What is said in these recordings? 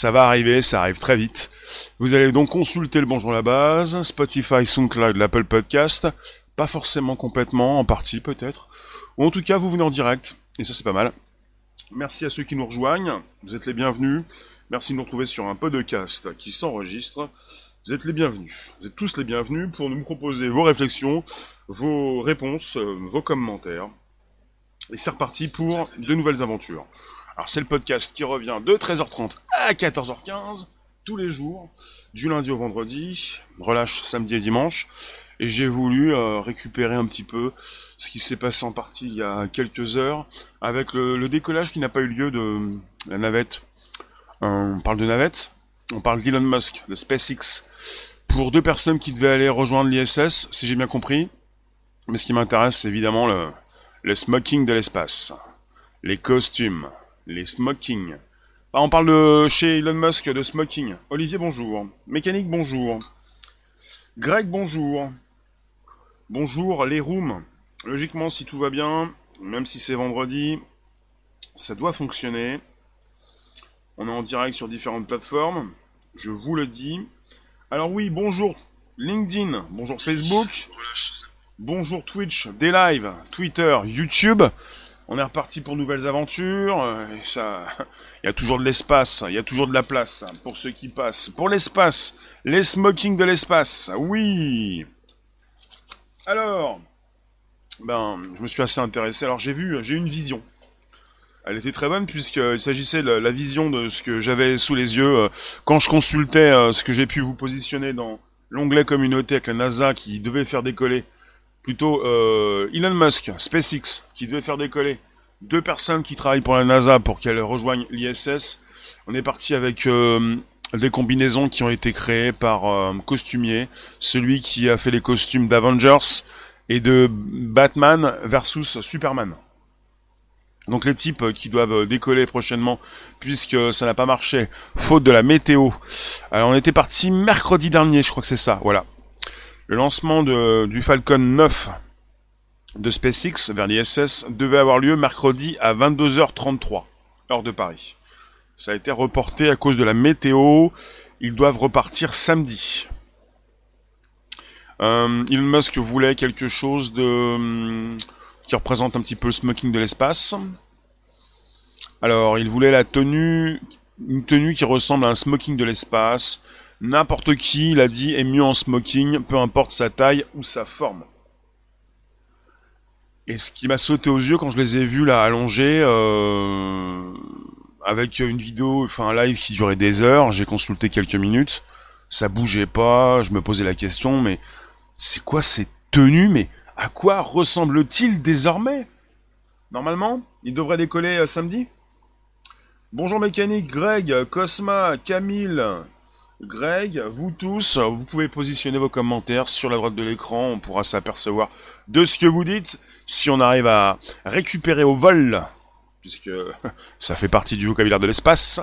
Ça va arriver, ça arrive très vite. Vous allez donc consulter le Bonjour la base, Spotify, SoundCloud, l'Apple Podcast. Pas forcément complètement, en partie peut-être. Ou en tout cas, vous venez en direct, et ça c'est pas mal. Merci à ceux qui nous rejoignent, vous êtes les bienvenus. Merci de nous retrouver sur un podcast qui s'enregistre. Vous êtes les bienvenus. Vous êtes tous les bienvenus pour nous proposer vos réflexions, vos réponses, euh, vos commentaires. Et c'est reparti pour de nouvelles aventures. Alors c'est le podcast qui revient de 13h30 à 14h15 tous les jours, du lundi au vendredi, relâche samedi et dimanche. Et j'ai voulu euh, récupérer un petit peu ce qui s'est passé en partie il y a quelques heures avec le, décollage qui n'a pas eu lieu de la navette. Euh, on parle de navette, on parle d'Elon Musk, de SpaceX, pour deux personnes qui devaient aller rejoindre l'ISS, si j'ai bien compris. Mais ce qui m'intéresse, c'est évidemment le, le smoking de l'espace, les costumes, les smoking. Ah, on parle de chez Elon Musk de smoking. Olivier, bonjour. Mécanique, bonjour. Greg, bonjour. Bonjour, les rooms. Logiquement, si tout va bien, même si c'est vendredi, ça doit fonctionner. On est en direct sur différentes plateformes. Je vous le dis. Alors oui, bonjour LinkedIn, bonjour Facebook, bonjour Twitch, des lives, Twitter, YouTube. On est reparti pour nouvelles aventures. Euh, et ça, il y a toujours de l'espace, il y a toujours de la place pour ceux qui passent. Pour l'espace, les smoking de l'espace, oui. Alors, ben, je me suis assez intéressé. Alors j'ai vu, j'ai une vision. Elle était très bonne puisqu'il s'agissait de la vision de ce que j'avais sous les yeux euh, quand je consultais euh, ce que j'ai pu vous positionner dans l'onglet communauté avec la NASA qui devait faire décoller plutôt euh, Elon Musk, SpaceX, qui devait faire décoller deux personnes qui travaillent pour la NASA pour qu'elles rejoignent l'ISS. On est parti avec euh, des combinaisons qui ont été créées par euh, costumier, celui qui a fait les costumes d'Avengers et de Batman versus Superman. Donc les types qui doivent décoller prochainement puisque ça n'a pas marché, faute de la météo. Alors on était parti mercredi dernier, je crois que c'est ça, voilà. Le lancement du Falcon 9 de SpaceX vers l'ISS devait avoir lieu mercredi à 22h33, heure de Paris. Ça a été reporté à cause de la météo. Ils doivent repartir samedi. Euh, Elon Musk voulait quelque chose de qui représente un petit peu le smoking de l'espace. Alors, il voulait la tenue, une tenue qui ressemble à un smoking de l'espace, N'importe qui, il a dit, est mieux en smoking, peu importe sa taille ou sa forme. Et ce qui m'a sauté aux yeux quand je les ai vus là allongés, euh, avec une vidéo, enfin un live qui durait des heures, j'ai consulté quelques minutes, ça bougeait pas, je me posais la question, mais c'est quoi ces tenues Mais à quoi ressemble-t-il désormais? Normalement, il devrait décoller euh, samedi? Bonjour mécanique, Greg, Cosma, Camille, Greg, vous tous, vous pouvez positionner vos commentaires sur la droite de l'écran, on pourra s'apercevoir de ce que vous dites. Si on arrive à récupérer au vol, puisque ça fait partie du vocabulaire de l'espace,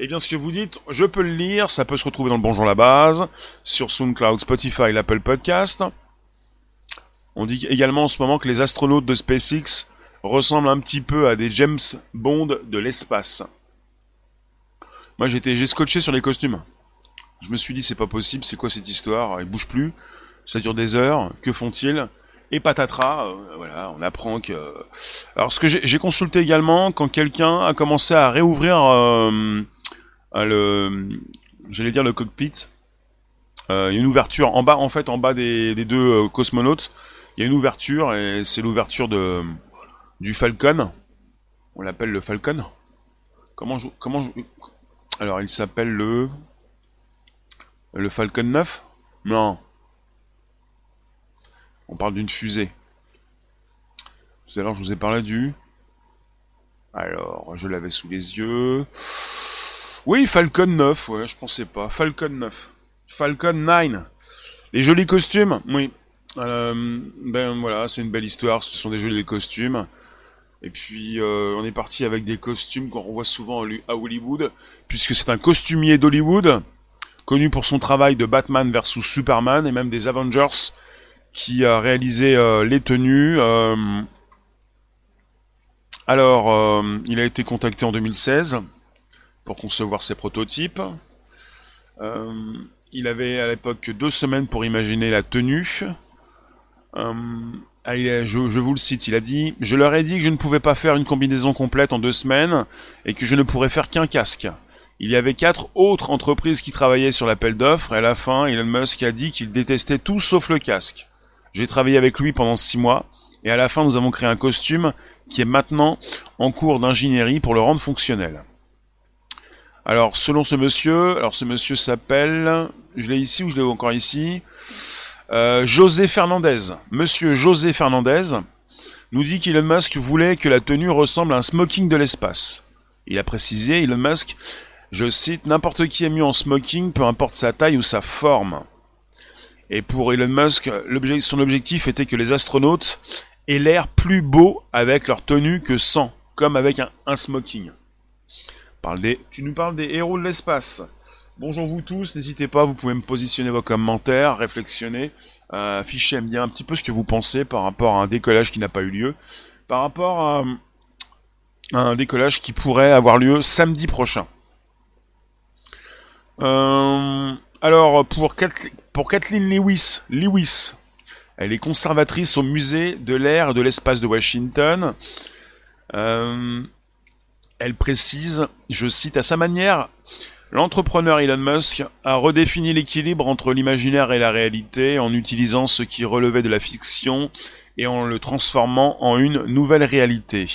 et eh bien ce que vous dites, je peux le lire, ça peut se retrouver dans le Bonjour la base, sur SoundCloud, Spotify, l'Apple Podcast. On dit également en ce moment que les astronautes de SpaceX ressemblent un petit peu à des James Bond de l'espace. Moi j'étais j'ai scotché sur les costumes. Je me suis dit, c'est pas possible, c'est quoi cette histoire? Ils bougent plus, ça dure des heures, que font-ils? Et patatras, euh, voilà, on apprend que. Alors, ce que j'ai consulté également, quand quelqu'un a commencé à réouvrir euh, le, j'allais dire le cockpit, euh, il y a une ouverture en bas, en fait, en bas des, deux cosmonautes, il y a une ouverture et c'est l'ouverture de du Falcon. On l'appelle le Falcon. Comment comment alors il s'appelle le le Falcon 9 Non. On parle d'une fusée. Tout à l'heure, je vous ai parlé du... Alors, je l'avais sous les yeux. Oui, Falcon 9, ouais, je pensais pas. Falcon 9. Falcon 9. Les jolis costumes, oui. Euh, ben voilà, c'est une belle histoire, ce sont des jolis costumes. Et puis euh, on est parti avec des costumes qu'on revoit souvent à Hollywood, puisque c'est un costumier d'Hollywood connu pour son travail de Batman versus Superman et même des Avengers, qui a réalisé euh, les tenues. Euh. alors, euh, il a été contacté en 2016 pour concevoir ses prototypes. il avait à l'époque deux semaines pour imaginer la tenue. Je, vous le cite, il a dit Je leur ai dit que je ne pouvais pas faire une combinaison complète en deux semaines et que je ne pourrais faire qu'un casque. Il y avait quatre autres entreprises qui travaillaient sur l'appel d'offres et à la fin, Elon Musk a dit qu'il détestait tout sauf le casque. J'ai travaillé avec lui pendant six mois et à la fin, nous avons créé un costume qui est maintenant en cours d'ingénierie pour le rendre fonctionnel. Alors, selon ce monsieur, alors ce monsieur s'appelle, je l'ai ici ou je l'ai encore ici? Euh, José Fernandez, monsieur José Fernandez, nous dit qu'Elon Musk voulait que la tenue ressemble à un smoking de l'espace. Il a précisé, Elon Musk, je cite, n'importe qui est mieux en smoking, peu importe sa taille ou sa forme. Et pour Elon Musk, son objectif était que les astronautes aient l'air plus beau avec leur tenue que sans, comme avec un, smoking. Parle tu nous parles des héros de l'espace. Bonjour vous tous, n'hésitez pas, vous pouvez me positionner vos commentaires, réflexionner, euh, afficher, me dire un petit peu ce que vous pensez par rapport à un décollage qui n'a pas eu lieu, par rapport à, un décollage qui pourrait avoir lieu samedi prochain. Euh, alors pour, pour Kathleen Lewis, Lewis, elle est conservatrice au musée de l'air et de l'espace de Washington. Euh, elle précise, je cite, à sa manière, L'entrepreneur Elon Musk a redéfini l'équilibre entre l'imaginaire et la réalité en utilisant ce qui relevait de la fiction et en le transformant en une nouvelle réalité.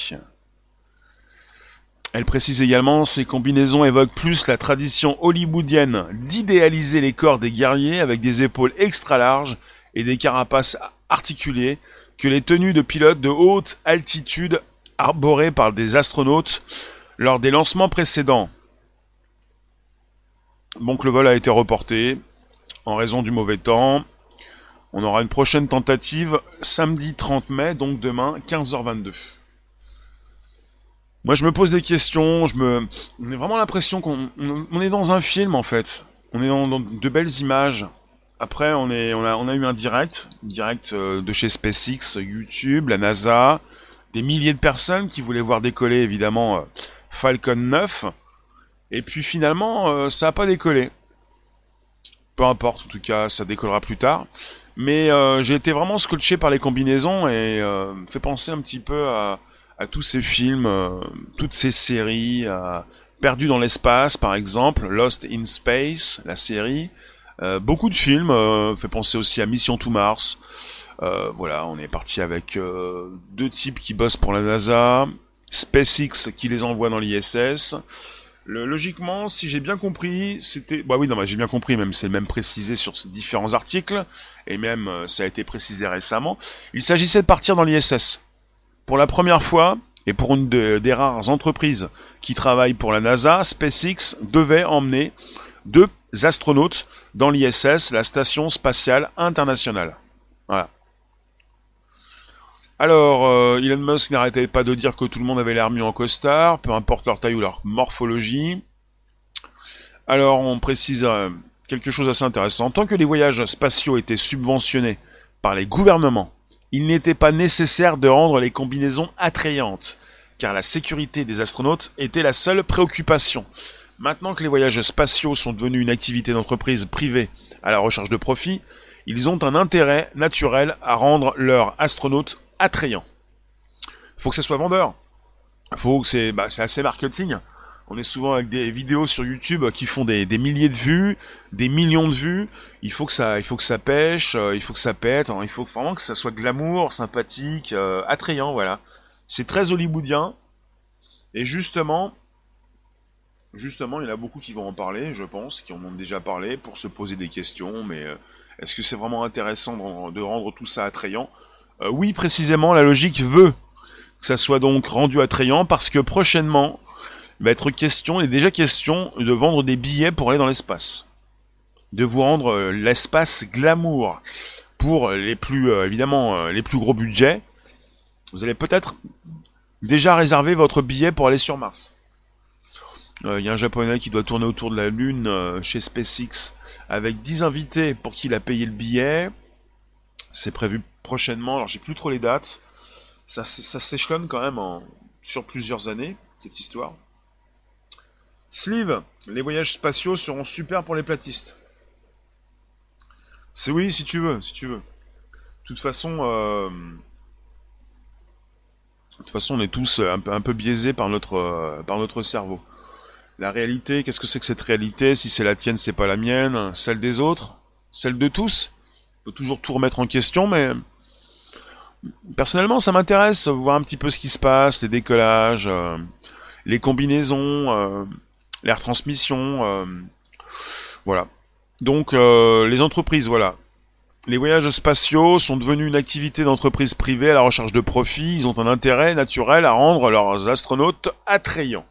Elle précise également ces combinaisons évoquent plus la tradition hollywoodienne d'idéaliser les corps des guerriers avec des épaules extra larges et des carapaces articulées que les tenues de pilotes de haute altitude arborées par des astronautes lors des lancements précédents. Donc le vol a été reporté en raison du mauvais temps. On aura une prochaine tentative samedi 30 mai, donc demain 15h22. Moi je me pose des questions, je me... on a vraiment l'impression qu'on on est dans un film en fait. On est dans, de belles images. Après on, est, on, a, on a eu un direct, direct euh, de chez SpaceX, YouTube, la NASA, des milliers de personnes qui voulaient voir décoller évidemment euh, Falcon 9. Et puis finalement, euh, ça n'a pas décollé. Peu importe, en tout cas, ça décollera plus tard. Mais j'ai été vraiment scotché par les combinaisons et euh, fait penser un petit peu à, tous ces films, toutes ces séries, Perdu dans l'espace par exemple, Lost in Space, la série. beaucoup de films, fait penser aussi à Mission to Mars. voilà, on est parti avec deux types qui bossent pour la NASA, SpaceX qui les envoie dans l'ISS logiquement, si j'ai bien compris, c'était. Bah oui, non, j'ai bien compris, même c'est même précisé sur différents articles, et même euh, ça a été précisé récemment. Il s'agissait de partir dans l'ISS. Pour la première fois, et pour une des rares entreprises qui travaillent pour la NASA, SpaceX devait emmener deux astronautes dans l'ISS, la Station Spatiale Internationale. Voilà. Alors, euh, Elon Musk n'arrêtait pas de dire que tout le monde avait l'air mieux en costard, peu importe leur taille ou leur morphologie. Alors, on précise euh, quelque chose d'assez intéressant. Tant que les voyages spatiaux étaient subventionnés par les gouvernements, il n'était pas nécessaire de rendre les combinaisons attrayantes, car la sécurité des astronautes était la seule préoccupation. Maintenant que les voyages spatiaux sont devenus une activité d'entreprise privée à la recherche de profit, ils ont un intérêt naturel à rendre leurs astronautes attrayant. Faut que ça soit vendeur. Faut que c'est, bah, assez marketing. On est souvent avec des vidéos sur YouTube qui font des, milliers de vues, des millions de vues. Il faut que ça, il faut que ça pêche, euh, il faut que ça pète. Hein. il faut vraiment que ça soit glamour, sympathique, euh, attrayant. Voilà. C'est très hollywoodien. Et justement, justement, il y en a beaucoup qui vont en parler, je pense, qui en ont déjà parlé pour se poser des questions. Mais euh, est-ce que c'est vraiment intéressant de rendre tout ça attrayant? Oui, précisément, la logique veut que ça soit donc rendu attrayant parce que prochainement, il va être question, est déjà question de vendre des billets pour aller dans l'espace. De vous rendre euh, l'espace glamour pour les plus, euh, évidemment, les plus gros budgets. Vous allez peut-être déjà réserver votre billet pour aller sur Mars. Il y a un japonais qui doit tourner autour de la Lune chez SpaceX avec 10 invités pour qui il a payé le billet. C'est prévu prochainement. Alors j'ai plus trop les dates. Ça, s'échelonne quand même sur plusieurs années, cette histoire. Sleeve, les voyages spatiaux seront super pour les platistes. C'est oui, si tu veux, si tu veux. De toute façon, euh, toute façon, on est tous un peu, biaisés par notre, euh, par notre cerveau. La réalité, qu'est-ce que c'est que cette réalité? Si c'est la tienne, c'est pas la mienne. Celle des autres? Celle de tous? On peut toujours tout remettre en question, mais personnellement, ça m'intéresse, voir un petit peu ce qui se passe, les décollages, euh, les combinaisons, les retransmissions, euh, voilà. Donc, les entreprises, voilà. Les voyages spatiaux sont devenus une activité d'entreprise privée à la recherche de profit. Ils ont un intérêt naturel à rendre leurs astronautes attrayants.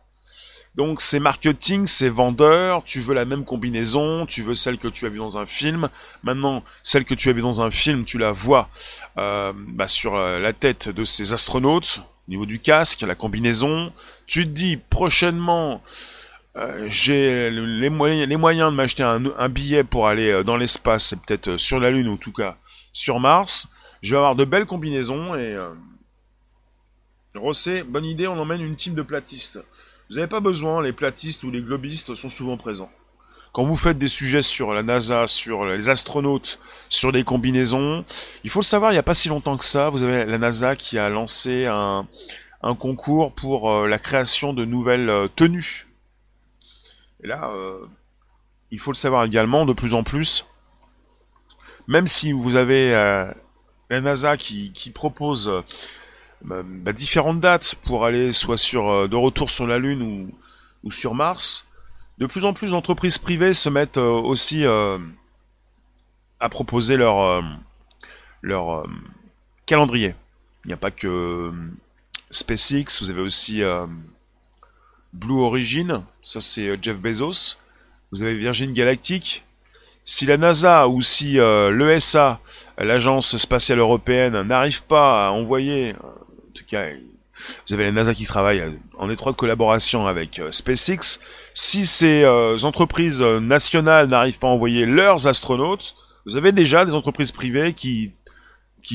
Donc c'est marketing, c'est vendeur, tu veux la même combinaison, tu veux celle que tu as vue dans un film. Maintenant, celle que tu as vue dans un film, tu la vois euh, bah, sur euh, la tête de ces astronautes, au niveau du casque, la combinaison. Tu te dis prochainement, euh, j'ai les, moyens, de m'acheter un, billet pour aller dans l'espace, c'est peut-être sur la Lune ou en tout cas sur Mars. Je vais avoir de belles combinaisons et... Rosset, bonne idée, on emmène une team de platistes. Vous n'avez pas besoin, les platistes ou les globistes sont souvent présents. Quand vous faites des sujets sur la NASA, sur les astronautes, sur les combinaisons, il faut le savoir, il n'y a pas si longtemps que ça, vous avez la NASA qui a lancé un, concours pour euh, la création de nouvelles euh, tenues. Et là, euh, il faut le savoir également, de plus en plus, même si vous avez la NASA qui, propose bah, bah, différentes dates pour aller soit sur euh, de retour sur la Lune ou, sur Mars. De plus en plus d'entreprises privées se mettent euh, aussi euh, à proposer leur calendrier. Il n'y a pas que SpaceX, vous avez aussi Blue Origin, ça c'est Jeff Bezos. Vous avez Virgin Galactic. Si la NASA ou si l'ESA, l'agence spatiale européenne, n'arrive pas à envoyer tout cas, vous avez la NASA qui travaille en étroite collaboration avec euh, SpaceX. Si ces euh, entreprises euh, nationales n'arrivent pas à envoyer leurs astronautes, vous avez déjà des entreprises privées qui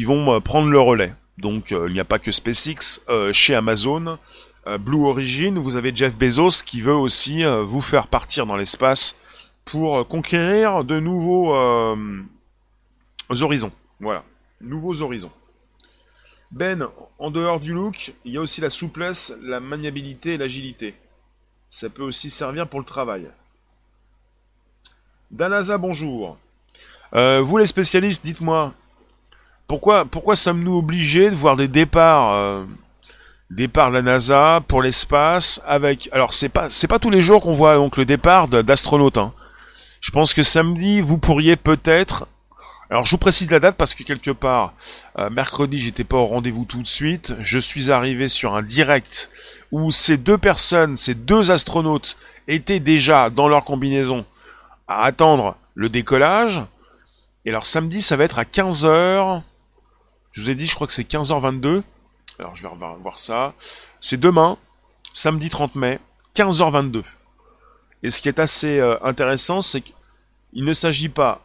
vont prendre le relais. Donc il n'y a pas que SpaceX. chez Amazon, Blue Origin, vous avez Jeff Bezos qui veut aussi vous faire partir dans l'espace pour conquérir de nouveaux horizons. Voilà, nouveaux horizons. Ben, en dehors du look, il y a aussi la souplesse, la maniabilité et l'agilité. Ça peut aussi servir pour le travail. Danaza, bonjour. Euh, vous les spécialistes, dites-moi, pourquoi, pourquoi sommes-nous obligés de voir des départs, euh, départs de la NASA pour l'espace avec... Alors c'est pas, c'est pas tous les jours qu'on voit donc le départ d'astronautes. Hein. Je pense que samedi, vous pourriez peut-être alors je vous précise la date parce que quelque part, euh, mercredi j'étais pas au rendez-vous tout de suite. Je suis arrivé sur un direct où ces deux personnes, ces deux astronautes étaient déjà dans leur combinaison à attendre le décollage. Et alors samedi ça va être à 15h. Je vous ai dit je crois que c'est 15h22. Alors je vais voir ça. C'est demain, samedi 30 mai, 15h22. Et ce qui est assez euh, intéressant, c'est qu'il ne s'agit pas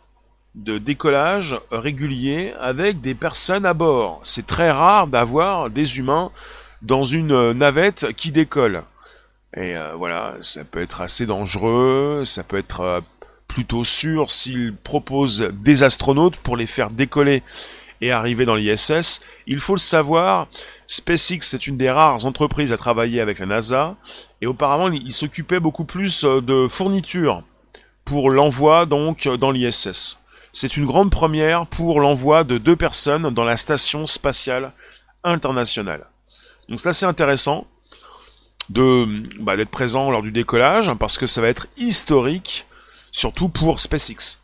de décollage régulier avec des personnes à bord. C'est très rare d'avoir des humains dans une navette qui décolle. Et euh, voilà, ça peut être assez dangereux, ça peut être euh, plutôt sûr s'ils proposent des astronautes pour les faire décoller et arriver dans l'ISS. Il faut le savoir, SpaceX est une des rares entreprises à travailler avec la NASA, et auparavant il s'occupait beaucoup plus euh, de fournitures pour l'envoi donc dans l'ISS. C'est une grande première pour l'envoi de deux personnes dans la station spatiale internationale. Donc c'est assez intéressant de bah, d'être présent lors du décollage parce que ça va être historique, surtout pour SpaceX.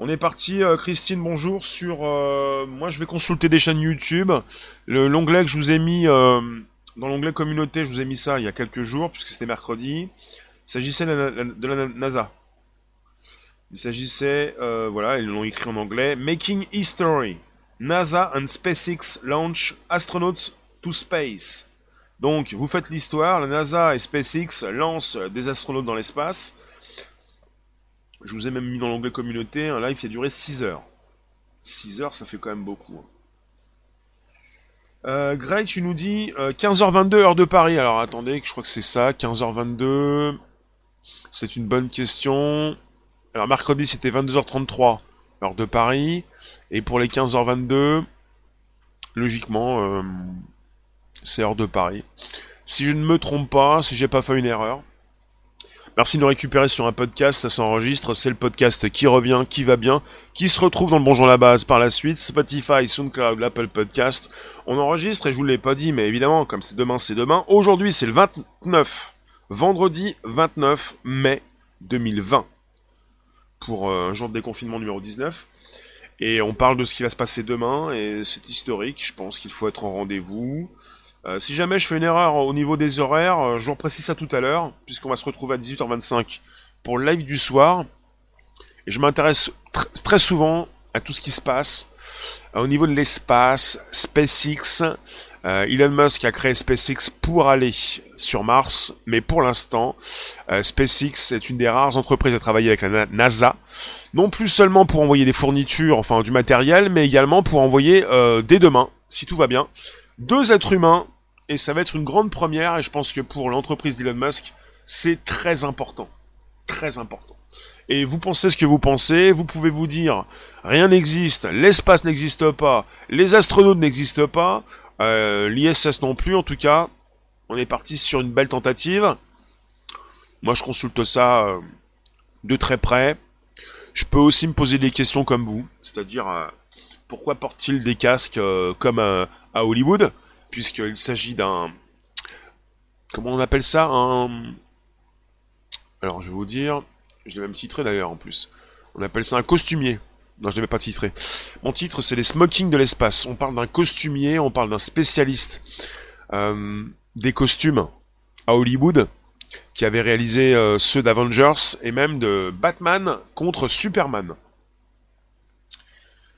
On est parti, euh, Christine, bonjour, sur... Euh, moi je vais consulter des chaînes YouTube. L'onglet que je vous ai mis, euh, dans l'onglet communauté, je vous ai mis ça il y a quelques jours, puisque c'était mercredi. Il s'agissait de la NASA. Il s'agissait, voilà, ils l'ont écrit en anglais, Making History. NASA and SpaceX launch astronauts to space. Donc, vous faites l'histoire, la NASA et SpaceX lancent des astronautes dans l'espace. Je vous ai même mis dans l'onglet communauté, un live qui a duré 6 heures. 6 heures, ça fait quand même beaucoup. Hein. Euh, Greg, tu nous dis 15h22 heure de Paris. Alors attendez, je crois que c'est ça, 15h22. C'est une bonne question. Alors mercredi c'était 22h33 heure de Paris. Et pour les 15h22, logiquement, c'est heure de Paris. Si je ne me trompe pas, si j'ai pas fait une erreur. Merci de nous récupérer sur un podcast, ça s'enregistre, c'est le podcast qui revient, qui va bien, qui se retrouve dans le Bonjour la base par la suite, Spotify, SoundCloud, l'Apple Podcast. On enregistre et je vous l'ai pas dit, mais évidemment, comme c'est demain, c'est demain. Aujourd'hui, c'est le 29, vendredi 29 mai 2020, pour euh, un jour de déconfinement numéro 19. Et on parle de ce qui va se passer demain, et c'est historique, je pense qu'il faut être en rendez-vous. Euh, si jamais je fais une erreur au niveau des horaires, euh, je vous précise ça tout à l'heure, puisqu'on va se retrouver à 18h25 pour le live du soir. Et je m'intéresse très souvent à tout ce qui se passe euh, au niveau de l'espace, SpaceX. Elon Musk a créé SpaceX pour aller sur Mars, mais pour l'instant, SpaceX est une des rares entreprises à travailler avec la NASA, non plus seulement pour envoyer des fournitures, enfin du matériel, mais également pour envoyer dès demain, si tout va bien, deux êtres humains et ça va être une grande première, et je pense que pour l'entreprise d'Elon Musk, c'est très important. Très important. Et vous pensez ce que vous pensez, vous pouvez vous dire, rien n'existe, l'espace n'existe pas, les astronautes n'existent pas, euh, l'ISS non plus, en tout cas, on est parti sur une belle tentative. Moi, je consulte ça euh, de très près. Je peux aussi me poser des questions comme vous, c'est-à-dire, euh, pourquoi portent-ils des casques comme à Hollywood? Puisqu'il s'agit d'un... Comment on appelle ça Un... Alors je vais vous dire, je l'ai même titré d'ailleurs en plus. On appelle ça un costumier. Non, je ne l'ai pas titré. Mon titre, c'est les smokings de l'espace. On parle d'un costumier, on parle d'un spécialiste euh, des costumes à Hollywood, qui avait réalisé euh, ceux d'Avengers et même de Batman contre Superman.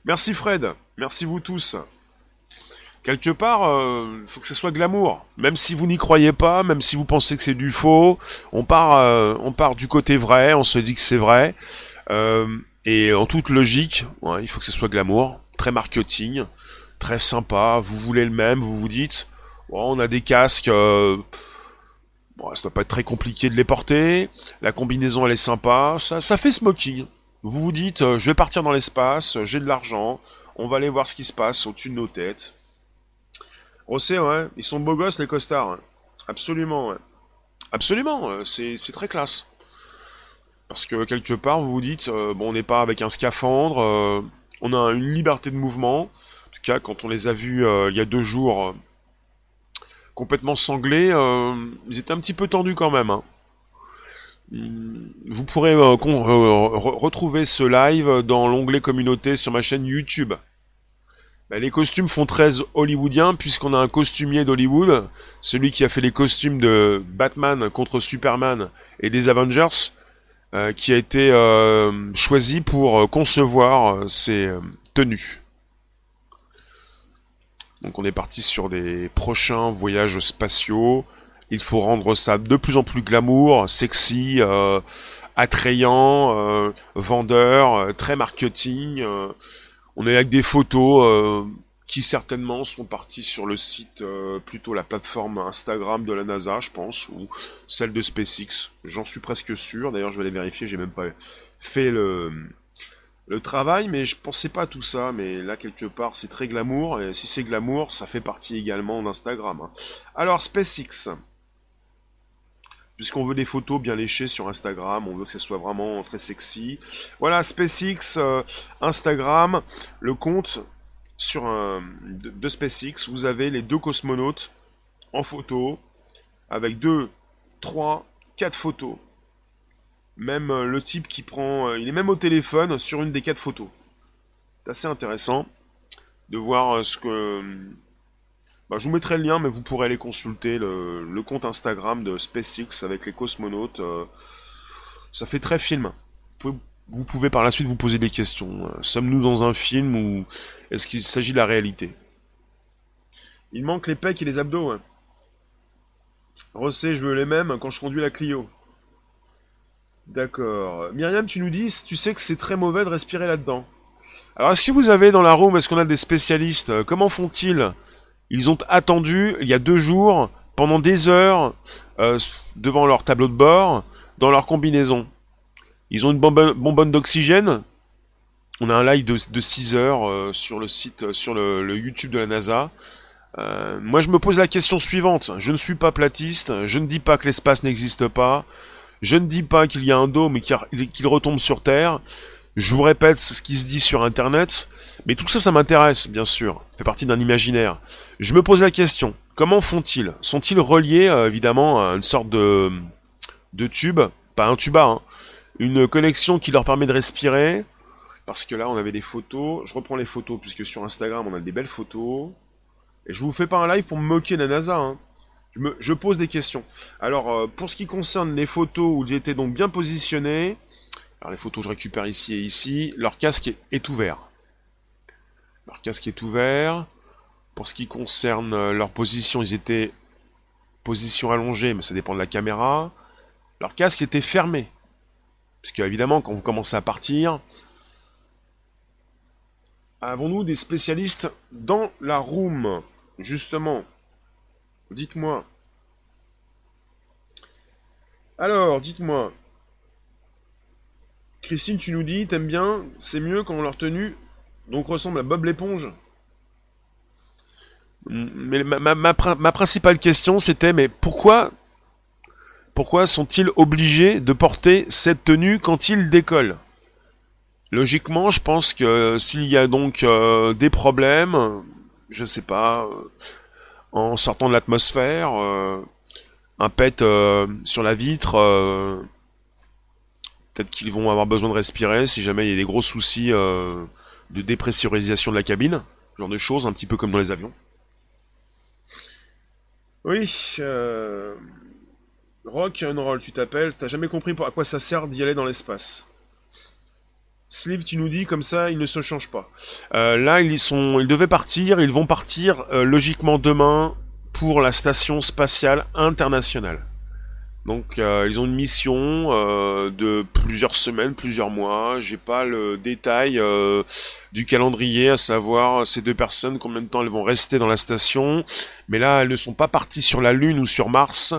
Merci Fred, merci vous tous quelque part, il euh, faut que ce soit glamour. Même si vous n'y croyez pas, même si vous pensez que c'est du faux, on part, euh, du côté vrai, on se dit que c'est vrai. Euh, et en toute logique, il faut que ce soit glamour, très marketing, très sympa. Vous voulez le même, vous vous dites, on a des casques. Bon, ça doit pas être très compliqué de les porter. La combinaison, elle est sympa. Ça, ça fait smoking. Vous vous dites, je vais partir dans l'espace, j'ai de l'argent, on va aller voir ce qui se passe au-dessus de nos têtes. On sait, ouais. Ils sont beaux gosses, les costards. Hein. Absolument, ouais. Absolument, c'est très classe. Parce que quelque part, vous vous dites, euh, bon, on n'est pas avec un scaphandre, euh, on a une liberté de mouvement. En tout cas, quand on les a vus euh, il y a deux jours, complètement sanglés, ils étaient un petit peu tendus quand même. Hein. Vous pourrez retrouver ce live dans l'onglet communauté sur ma chaîne YouTube. Bah, les costumes font très hollywoodiens puisqu'on a un costumier d'Hollywood, celui qui a fait les costumes de Batman contre Superman et des Avengers, euh, qui a été euh, choisi pour euh, concevoir ces tenues. Donc on est parti sur des prochains voyages spatiaux. Il faut rendre ça de plus en plus glamour, sexy, attrayant, vendeur, très marketing. On est avec des photos euh, qui certainement sont parties sur le site, euh, plutôt la plateforme Instagram de la NASA, je pense, ou celle de SpaceX. J'en suis presque sûr. D'ailleurs, je vais aller vérifier. J'ai même pas fait le, le travail, mais je pensais pas à tout ça. Mais là, quelque part, c'est très glamour. Et si c'est glamour, ça fait partie également d'Instagram. Hein. Alors, SpaceX puisqu'on veut des photos bien léchées sur Instagram, on veut que ce soit vraiment très sexy. Voilà, SpaceX, euh, Instagram, le compte sur un, de, SpaceX, vous avez les deux cosmonautes en photo, avec deux, trois, quatre photos. Même euh, le type qui prend, euh, il est même au téléphone sur une des quatre photos. C'est assez intéressant de voir ce que bah, je vous mettrai le lien, mais vous pourrez aller consulter le, compte Instagram de SpaceX avec les cosmonautes. Euh, ça fait très film. Vous pouvez, par la suite vous poser des questions. Euh, sommes-nous dans un film ou est-ce qu'il s'agit de la réalité? Il manque les pecs et les abdos. Hein. Rossé, je veux les mêmes quand je conduis la Clio. D'accord. Myriam, tu nous dis, tu sais que c'est très mauvais de respirer là-dedans. Alors, est-ce que vous avez dans la room, est-ce qu'on a des spécialistes? Comment font-ils? Ils ont attendu il y a deux jours, pendant des heures, euh, devant leur tableau de bord, dans leur combinaison. Ils ont une bonbonne, d'oxygène. On a un live de, 6 heures euh, sur le site, euh, sur le, YouTube de la NASA. moi, je me pose la question suivante. Je ne suis pas platiste. Je ne dis pas que l'espace n'existe pas. Je ne dis pas qu'il y a un dôme et qu'il retombe sur Terre. Je vous répète ce qui se dit sur Internet. Mais tout ça, ça m'intéresse, bien sûr. Ça fait partie d'un imaginaire. Je me pose la question. Comment font-ils? Sont-ils reliés, euh, évidemment, à une sorte de, tube? Pas un tuba, hein. Une connexion qui leur permet de respirer? Parce que là, on avait des photos. Je reprends les photos, puisque sur Instagram, on a des belles photos. Et je vous fais pas un live pour me moquer de la NASA, hein. Je, pose des questions. Alors, euh, pour ce qui concerne les photos où ils étaient donc bien positionnés, alors les photos je récupère ici et ici, leur casque est, ouvert. Leur casque est ouvert. Pour ce qui concerne euh, leur position, ils étaient position allongée, mais ça dépend de la caméra. Leur casque était fermé. Parce qu'évidemment, quand vous commencez à partir, avons-nous des spécialistes dans la room? Justement, Dites-moi. Alors, dites-moi. Christine, tu nous dis, t'aimes bien, c'est mieux quand leur tenue donc ressemble à Bob l'éponge Mais ma, ma, principale question c'était, mais pourquoi pourquoi sont-ils obligés de porter cette tenue quand ils décollent? Logiquement, je pense que s'il y a donc euh, des problèmes, je sais pas, euh, en sortant de l'atmosphère, euh, un pet sur la vitre. Peut-être qu'ils vont avoir besoin de respirer si jamais il y a des gros soucis de dépressurisation de la cabine, genre de choses, un petit peu comme dans les avions. Oui, euh... Rock and Roll, tu t'appelles, t'as jamais compris à quoi ça sert d'y aller dans l'espace. Sleep, tu nous dis comme ça, ils ne se changent pas. Euh, là, ils sont, ils devaient partir. Ils vont partir euh, logiquement demain pour la station spatiale internationale. Donc, euh, ils ont une mission de plusieurs semaines, plusieurs mois. J'ai pas le détail du calendrier, à savoir ces deux personnes combien de temps elles vont rester dans la station. Mais là, elles ne sont pas parties sur la Lune ou sur Mars.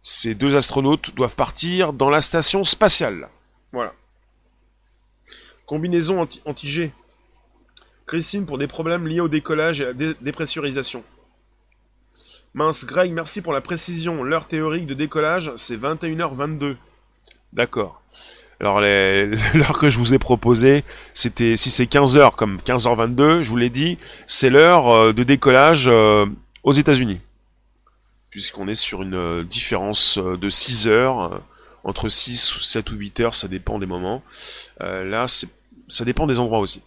Ces deux astronautes doivent partir dans la station spatiale. Voilà. Combinaison anti-G. Christine pour des problèmes liés au décollage et à la dépressurisation. Mince, Greg, merci pour la précision. L'heure théorique de décollage, c'est 21h22. D'accord. Alors l'heure que je vous ai proposée, c'était si c'est 15h comme 15h22, je vous l'ai dit, c'est l'heure euh, de décollage euh, aux États-Unis. Puisqu'on est sur une euh, différence de 6 heures, entre 6, 7 ou 8 heures, ça dépend des moments. là, ça dépend des endroits aussi.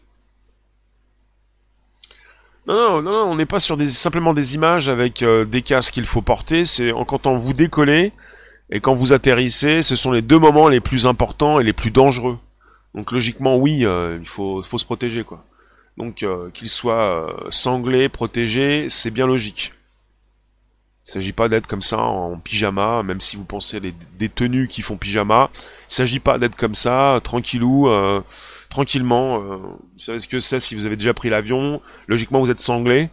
Non, non, non, on n'est pas sur des, simplement des images avec euh, des casques qu'il faut porter. C'est quand on vous décollez et quand vous atterrissez, ce sont les deux moments les plus importants et les plus dangereux. Donc logiquement, oui, euh, il faut, faut se protéger, quoi. Donc euh, qu'il soit sanglé, protégé, c'est bien logique. Il s'agit pas d'être comme ça en pyjama, même si vous pensez des, des tenues qui font pyjama. Il s'agit pas d'être comme ça, tranquillou tranquillement. Euh, vous savez ce que c'est si vous avez déjà pris l'avion. Logiquement, vous êtes sanglé.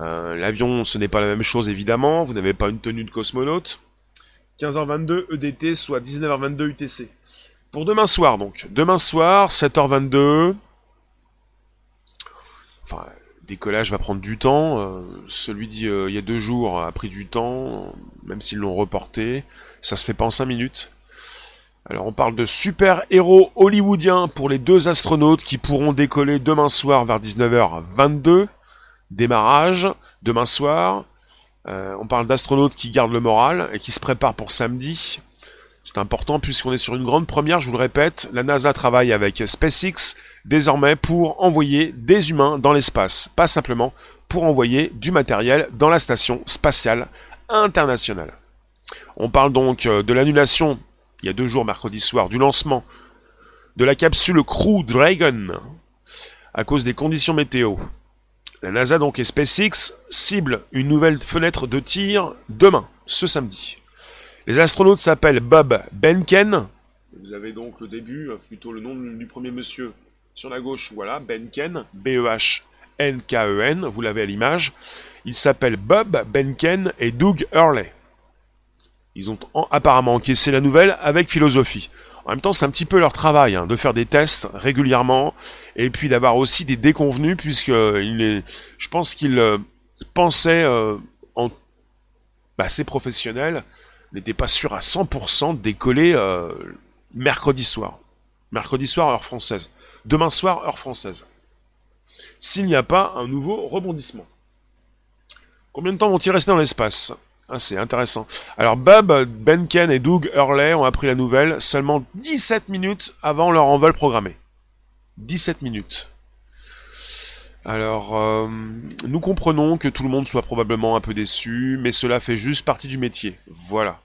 Euh, l'avion, ce n'est pas la même chose évidemment. Vous n'avez pas une tenue de cosmonaute. 15h22 EDT, soit 19h22 UTC. Pour demain soir, donc. Demain soir, 7h22. Enfin, décollage va prendre du temps. Euh, celui d'il y a deux jours a pris du temps, même s'ils l'ont reporté. Ça se fait pas en 5 minutes. Alors on parle de super-héros hollywoodiens pour les deux astronautes qui pourront décoller demain soir vers 19h22. Démarrage demain soir. Euh, on parle d'astronautes qui gardent le moral et qui se préparent pour samedi. C'est important puisqu'on est sur une grande première, je vous le répète. La NASA travaille avec SpaceX désormais pour envoyer des humains dans l'espace. Pas simplement pour envoyer du matériel dans la station spatiale internationale. On parle donc euh, de l'annulation il y a deux jours, mercredi soir, du lancement de la capsule Crew Dragon à cause des conditions météo. La NASA donc et SpaceX ciblent une nouvelle fenêtre de tir demain, ce samedi. Les astronautes s'appellent Bob Benken. Vous avez donc le début, plutôt le nom du premier monsieur sur la gauche, voilà, Benken, B-E-H B-E-N-K-E-N, vous l'avez à l'image. Ils s'appellent Bob Benken et Doug Hurley. Ils ont apparemment encaissé la nouvelle avec philosophie. En même temps, c'est un petit peu leur travail hein, de faire des tests régulièrement et puis d'avoir aussi des déconvenus puisque il je pense qu'ils euh, pensaient euh, bah, assez professionnels n'étaient pas sûrs à 100% de décoller euh, mercredi soir. Mercredi soir, heure française. Demain soir, heure française. S'il n'y a pas un nouveau rebondissement. Combien de temps vont-ils rester dans l'espace? Ah, C'est intéressant. Alors, Bob, Benken et Doug Hurley ont appris la nouvelle seulement 17 minutes avant leur envol programmé. 17 minutes. Alors, euh, nous comprenons que tout le monde soit probablement un peu déçu, mais cela fait juste partie du métier. Voilà.